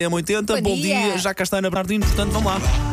M80, bom, Bom dia. dia. já cá está Ana Bernardino, portanto vamos lá.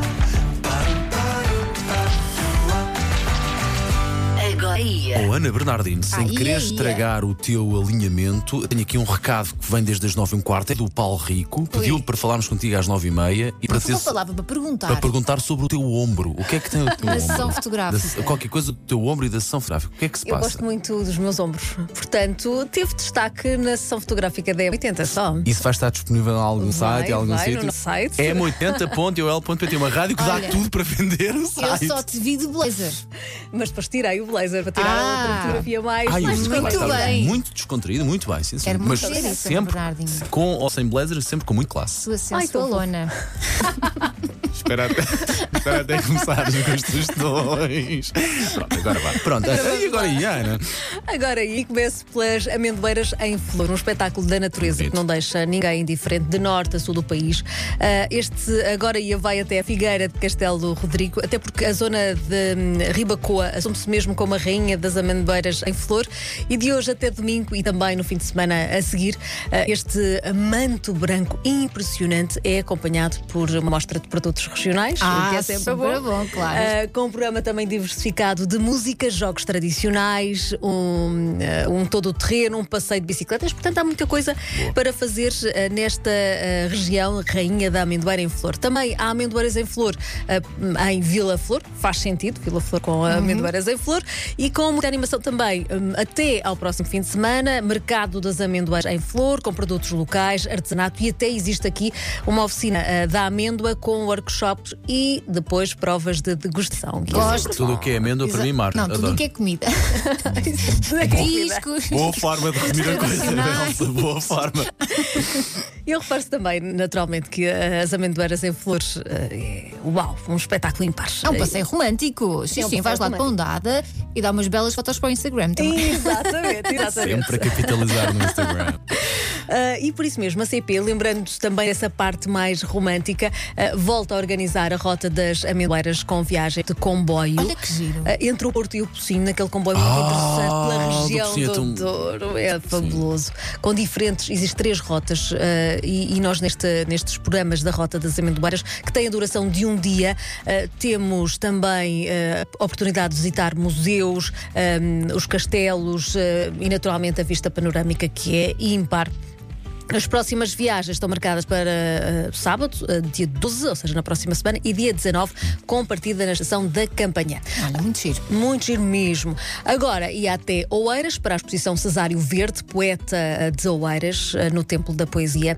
Agora ia. Oh, Ana Bernardino, sem Ai, querer estragar o teu alinhamento, eu tenho aqui um recado que vem desde as 9 h quarto, é do Paulo Rico, pediu Ui. para falarmos contigo às 9 h 30 e para, ter- palavra para perguntar. para perguntar sobre o teu ombro. O que é que tem o teu Da ombro? sessão fotográfica. Da- qualquer coisa do teu ombro e da sessão fotográfica. O que é que se Eu passa? gosto muito dos meus ombros. Portanto, teve destaque na sessão fotográfica da M80 só. Isso vai estar disponível em algum Vai, site, em algum vai, sítio? site. É m80.ol.pt, uma rádio que dá Olha, tudo para vender o Eu site. só te vi de blazer. Mas depois tirei o blazer para tirar Ah. outra fotografia mais. Ai, mais muito bem. Muito descontraído, muito bem, sim, sim. Quero Mas muito ver isso, sempre com ou sem blazer, sempre com muito classe. Sua sensualona. Espera até, espera até começares com as sugestões. Pronto, agora vai. Pronto, e agora, Iana? Agora aí começo pelas amendoeiras em flor, um espetáculo da natureza Bonito. que não deixa ninguém indiferente de norte a sul do país. Ah, este agora ia vai até a Figueira de Castelo do Rodrigo, até porque a zona de hum, Ribacoa assume-se mesmo como a rainha das amendoeiras em flor e de hoje até domingo e também no fim de semana a seguir, ah, este manto branco impressionante é acompanhado por uma mostra de produtos regionais, o que é sempre, super bom. bom, claro. Ah, com um programa também diversificado de música, jogos tradicionais, um, ah, um todo o terreno, um passeio de bicicletas. Portanto, há muita coisa para fazer ah, nesta ah, região, Rainha da Amendoeira em Flor. Também há amendoeiras em flor ah, em Vila Flor, faz sentido, Vila Flor com amendoeiras em flor, e com muita animação também hum, até ao próximo fim de semana, Mercado das Amendoeiras em Flor, com produtos locais, artesanato e até existe aqui uma oficina ah, da amêndoa com workshops e depois provas de degustação. é Gosto. Tudo o que é amêndoa para mim, Marco. Não, tudo Adoro. o que é comida. Discos. Boa forma de resumir a coisa. Elsa. Boa forma. Eu reparo também, naturalmente, que ah, as amendoeiras em flores, ah, é, uau, um espetáculo impar. É um passeio romântico. Sim, É um sim, vais lá de mão dada e dá umas belas fotos para o Instagram também. Exatamente, exatamente. Sempre a capitalizar no Instagram. Ah, e por isso mesmo, a CP, lembrando-se também dessa parte mais romântica, ah, volta a organizar a rota das amendoeiras com viagem de comboio. Olha que giro. Ah, entre o Porto e o Pocinho, naquele comboio muito Ah, interessante do pela região é do tão- Douro. É fabuloso. Com diferentes, existem três rotas e, e nós neste- nestes programas da Rota das Amendoeiras, que têm a duração de um dia, ah, temos também ah, a oportunidade de visitar museus, ah, os castelos e naturalmente a vista panorâmica que é ímpar. As próximas viagens estão marcadas para eh, sábado, eh, dia 12, ou seja, na próxima semana, e dia 19, com partida na estação da Campanhã. Olha, muito giro. Muito giro mesmo. Agora, ia até Oeiras para a exposição Cesário Verde, poeta eh, de Oeiras, eh, no Templo da Poesia.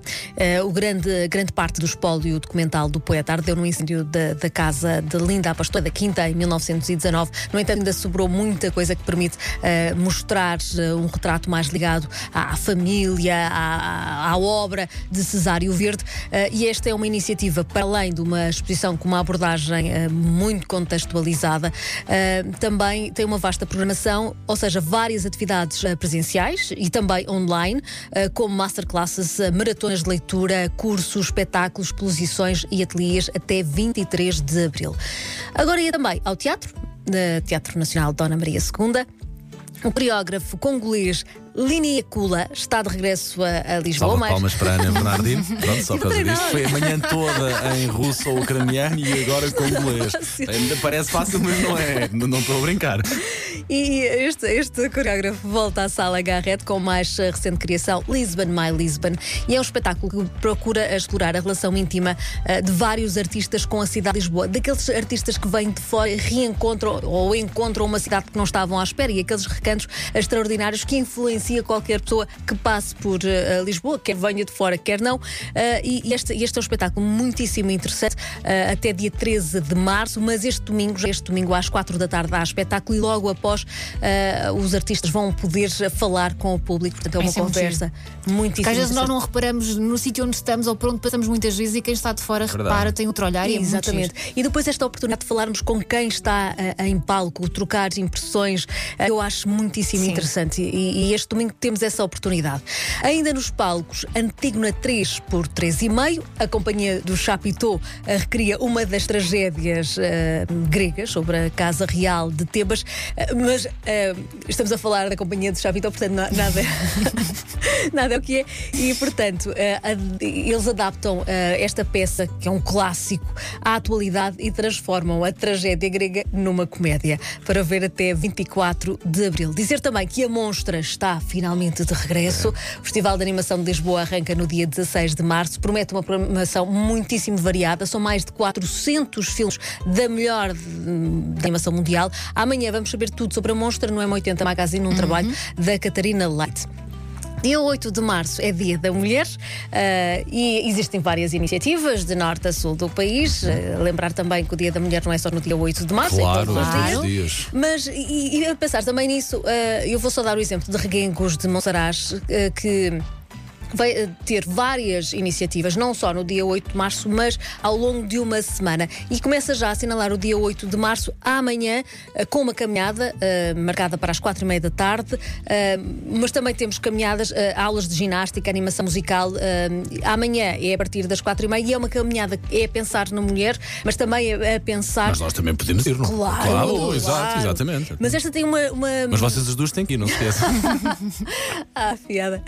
O grande, grande parte do espólio documental do poeta ardeu no incêndio da, da casa de Linda a Pastora da Quinta em 1919. No entanto, ainda sobrou muita coisa que permite mostrar um retrato mais ligado à, à família, à, à obra de Cesário Verde. Eh, e esta é uma iniciativa para além de uma exposição com uma abordagem eh, muito contextualizada. eh, também tem uma vasta programação, ou seja, várias atividades presenciais e também online, como masterclasses, maratonas de leitura, cursos, espetáculos, exposições e ateliês até 23 de abril. Agora ia também ao teatro, Teatro Nacional Dona Maria II. O coreógrafo congolês Linia Kula está de regresso a, a Lisboa. Salva mas- palmas para a Ana Bernardino. Pronto, só por causa disto. Foi a manhã toda em russo ou ucraniano e agora. Ainda parece fácil, mas não é. Não estou a brincar. E este, este coreógrafo volta à sala Garrett com mais eh, recente criação, Lisbon My Lisbon. E é um espetáculo que procura explorar a relação íntima eh, de vários artistas com a cidade de Lisboa. Daqueles artistas que vêm de fora reencontram ou encontram uma cidade que não estavam à espera e aqueles recantos extraordinários que influencia qualquer pessoa que passe por eh, Lisboa, quer venha de fora, quer não. Eh, e este, este é um espetáculo muitíssimo interessante, eh, até dia 13 de março, mas este domingo, este domingo às 4 da tarde há espetáculo e logo após eh, os artistas vão poder falar com o público, portanto é uma é muito conversa muitíssimo Porque às vezes nós interessante. não reparamos no sítio onde estamos ou por onde passamos muitas vezes e quem está de fora Verdade. repara, tem outro olhar e é muito Exatamente. giro. e depois esta oportunidade de falarmos com quem está eh, em palco, trocar impressões, eh, eu acho muitíssimo Sim. interessante. E, e este domingo temos essa oportunidade. Ainda nos palcos, Antígona 3 por 3,5, a companhia do Chapitão eh, recria uma das tragédias gregas sobre a Casa Real de Tebas, Mas eh, estamos a falar da companhia de Chavito, portanto, na- nada, nada é o que é. E, portanto, eh, ad- eles adaptam eh, esta peça, que é um clássico, à atualidade e transformam a tragédia grega numa comédia, para ver até 24 de abril. Dizer também que a Monstra está finalmente de regresso. O Festival de Animação de Lisboa arranca no dia 16 de março, promete uma programação muitíssimo variada, são mais de 400 filmes da melhor hum, animação mundial. Amanhã vamos saber tudo sobre a Monstra no M80 Magazine, um trabalho da Catarina Leite. Dia 8 de março é Dia da Mulher ah, e existem várias iniciativas de norte a sul do país. Ah, lembrar também que o Dia da Mulher não é só no dia 8 de março, Claro, é todos os todos dias. os dias. Mas, e, e a pensar também nisso, ah, eu vou só dar o exemplo de Reguengos de Monsaraz, que vai eh, ter várias iniciativas, não só no dia 8 de março, mas ao longo de uma semana. E começa já a assinalar o dia 8 de março, amanhã, eh, com uma caminhada eh, marcada para as quatro e meia da tarde, eh, mas também temos caminhadas, eh, aulas de ginástica, animação musical. amanhã é a partir das quatro e meia e é uma caminhada que é a pensar na mulher, mas também é a pensar. Mas nós também podemos ir, não? Claro, claro, claro. exato, exatamente. Mas esta tem uma. uma... Mas vocês as duas têm que ir, não se esqueçam. Ah, fiada.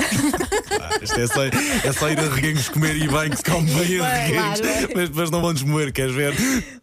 Isto é só, é só ir a reguengos comer e bem, que se come bem a reguengos. claro. Mas depois não vão desmoer, queres ver?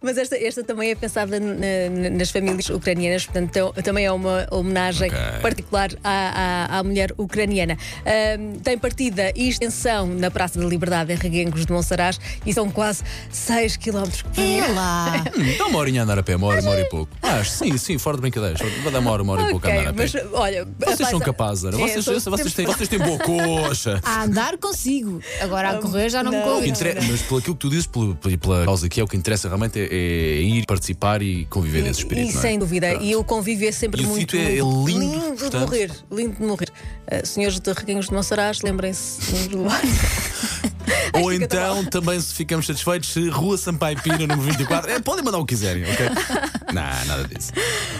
Mas esta, esta também é pensada na- na- nas famílias ucranianas, portanto, também é uma homenagem Ok. particular à, à- à mulher ucraniana. Ahm, tem partida e extensão na Praça da Liberdade em Reguengos de Monsaraz e são quase 6 km. É lá. Hum, dá uma horinha a andar a pé, uma hora, uma hora e pouco. Ah, sim, sim, fora de brincadeiras. Vai dar uma hora, uma hora e pouco a andar a pé. mas olha, Vocês são capazes, Ana. é, Vocês, vocês, têm, vocês têm boa coxa. A andar consigo. Agora a correr já não, me não. O convence. intere- Mas pelo aquilo que tu dizes, pela, pela causa que é, o que interessa realmente é, é ir participar e conviver desse espírito. E não é? sem dúvida, Pronto. e o convívio é sempre E o muito sítio é lindo, lindo de portanto. morrer. Lindo de morrer. Ah, senhores de Reguengos de Monsaraz, lembrem-se do Ou então, também se ficamos satisfeitos, se Rua Sampaio Pina, número 24. É, podem mandar o que quiserem, ok? não, nada disso.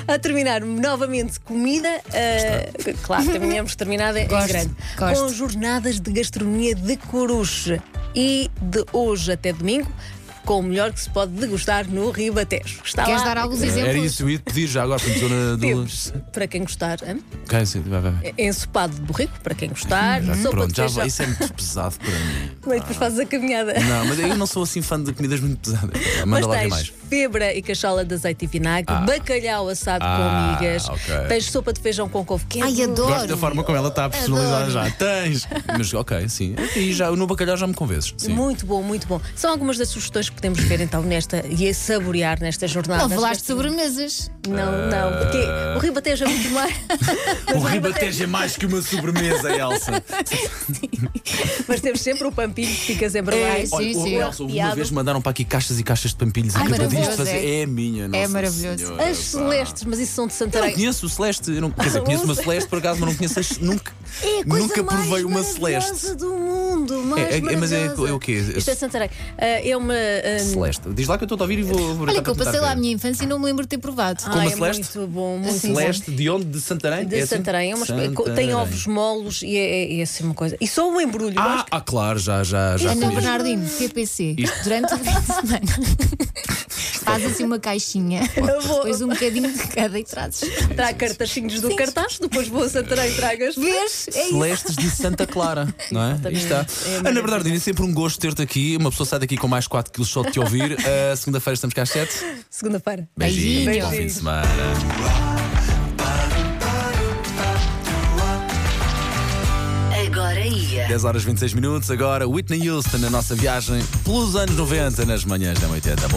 A terminar novamente comida, ah, claro, terminamos terminada em Gosto, grande, gosto. com jornadas de gastronomia de Coruche. E de hoje até domingo, com o melhor que se pode degustar no Ribatejo. Está Queres lá. dar alguns Era exemplos? isso, eu ia te pedir já agora, para zona do. Temos, para quem gostar? Ok, sim, vai, vai. vai. ensopado de borrico, para quem gostar, Já, sopa pronto, de já feijão. vai. Isso é muito pesado para mim. Mas depois fazes a caminhada. Não, mas eu não sou assim fã de comidas muito pesadas. Manda Mas lá ver tens mais. Febra e cachola de azeite e vinagre, Ah. bacalhau assado Ah, com migas, ok. tens sopa de feijão com couve. Que é Ai, do- adoro. Gosto da forma como ela está a personalizar Adoro. já. Tens! Mas ok, sim. E já, no bacalhau já me convences. Sim. Muito bom, muito bom. São algumas das sugestões que podemos ver então nesta e a saborear nesta jornada. Não falaste de sobremesas. Não, não, porque o Ribatejo é muito mais. O ribatejo é mais que uma sobremesa, Elsa. Mas temos sempre o pampilho que fica sempre É, mais. sim, Olha, sim. o Elsa, uma vez mandaram para aqui caixas e caixas de pampilhos Ai, maravilhoso, fazer. é. É a minha, nossa maravilhoso. Senhora, As pá. celestes, mas isso são de Eu Santarém. não conheço o Celeste. Eu não, quer dizer, conheço uma Celeste por acaso, mas não conheço as, nunca, É a coisa nunca mais provei uma maravilhosa Celeste. do mundo, mais É, é, mas é, é o quê? Isto é de Santarém. Ah, é uma. ah, Celeste. Diz lá que eu estou a ouvir e vou, vou Olha que eu passei lá a minha infância e não me lembro de ter provado. Como ah, a é Celeste? muito bom, muito Assim, bom. Celeste, de onde? De Santarém? De É assim? Santarém, é uma, tem Santarém. ovos molos e é, é, é assim uma coisa. E só o embrulho. eu Ah, acho ah, claro, já, já, já Ana comi. Bernardino, TPC, Isto- durante o fim de semana. Faz assim uma caixinha, vou- depois um bocadinho de cada e trazes. Trago cartachinhos do cartaz, depois vou a Santarém e trago as Vês? É isso. Celestes de Santa Clara, não é? Aí está. É Ana. Bernardino, é sempre um gosto ter-te aqui. Uma pessoa sai daqui com mais 4 quilos só de te ouvir. Uh, Segunda-feira estamos cá às 7. Segunda-feira. Beijinhos, Beijinhos. bom fim de semana. 10 horas 26 minutos. Agora, Whitney Houston na nossa viagem pelos anos 90 nas manhãs da 80. Bom